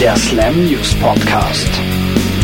der Slam News Podcast.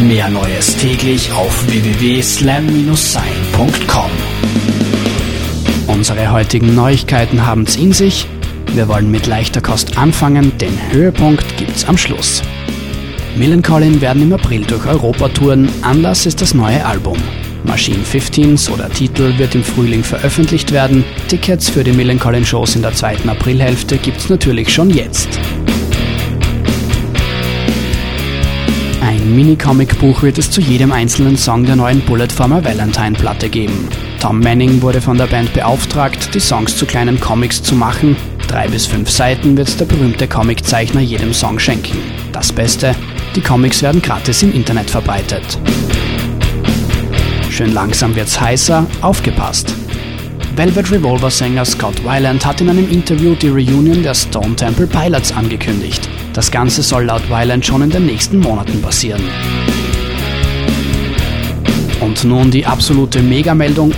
Mehr Neues täglich auf www.slam-sein.com. Unsere heutigen Neuigkeiten haben's in sich. Wir wollen mit leichter Kost anfangen, den Höhepunkt gibt's am Schluss. Millencolin werden im April durch Europa touren, Anlass ist das neue Album. Machine 15s oder Titel wird im Frühling veröffentlicht werden. Tickets für die Millencolin Shows in der zweiten Aprilhälfte gibt's natürlich schon jetzt. Ein Mini-Comic-Buch wird es zu jedem einzelnen Song der neuen Bullet for My Valentine-Platte geben. Tom Manning wurde von der Band beauftragt, die Songs zu kleinen Comics zu machen. Drei bis fünf Seiten wird der berühmte Comiczeichner jedem Song schenken. Das Beste, die Comics werden gratis im Internet verbreitet. Schön langsam wird's heißer, aufgepasst. Velvet Revolver Sänger Scott Weiland hat in einem Interview die Reunion der Stone Temple Pilots angekündigt. Das Ganze soll laut Weiland schon in den nächsten Monaten passieren. Und nun die absolute Megameldung.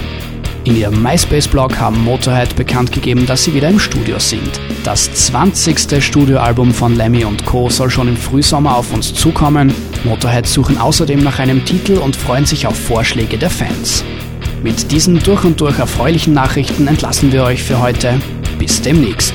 In ihrem MySpace-Blog haben Motorhead bekannt gegeben, dass sie wieder im Studio sind. Das 20. Studioalbum von Lemmy und Co. soll schon im Frühsommer auf uns zukommen. Motorhead suchen außerdem nach einem Titel und freuen sich auf Vorschläge der Fans. Mit diesen durch und durch erfreulichen Nachrichten entlassen wir euch für heute. Bis demnächst.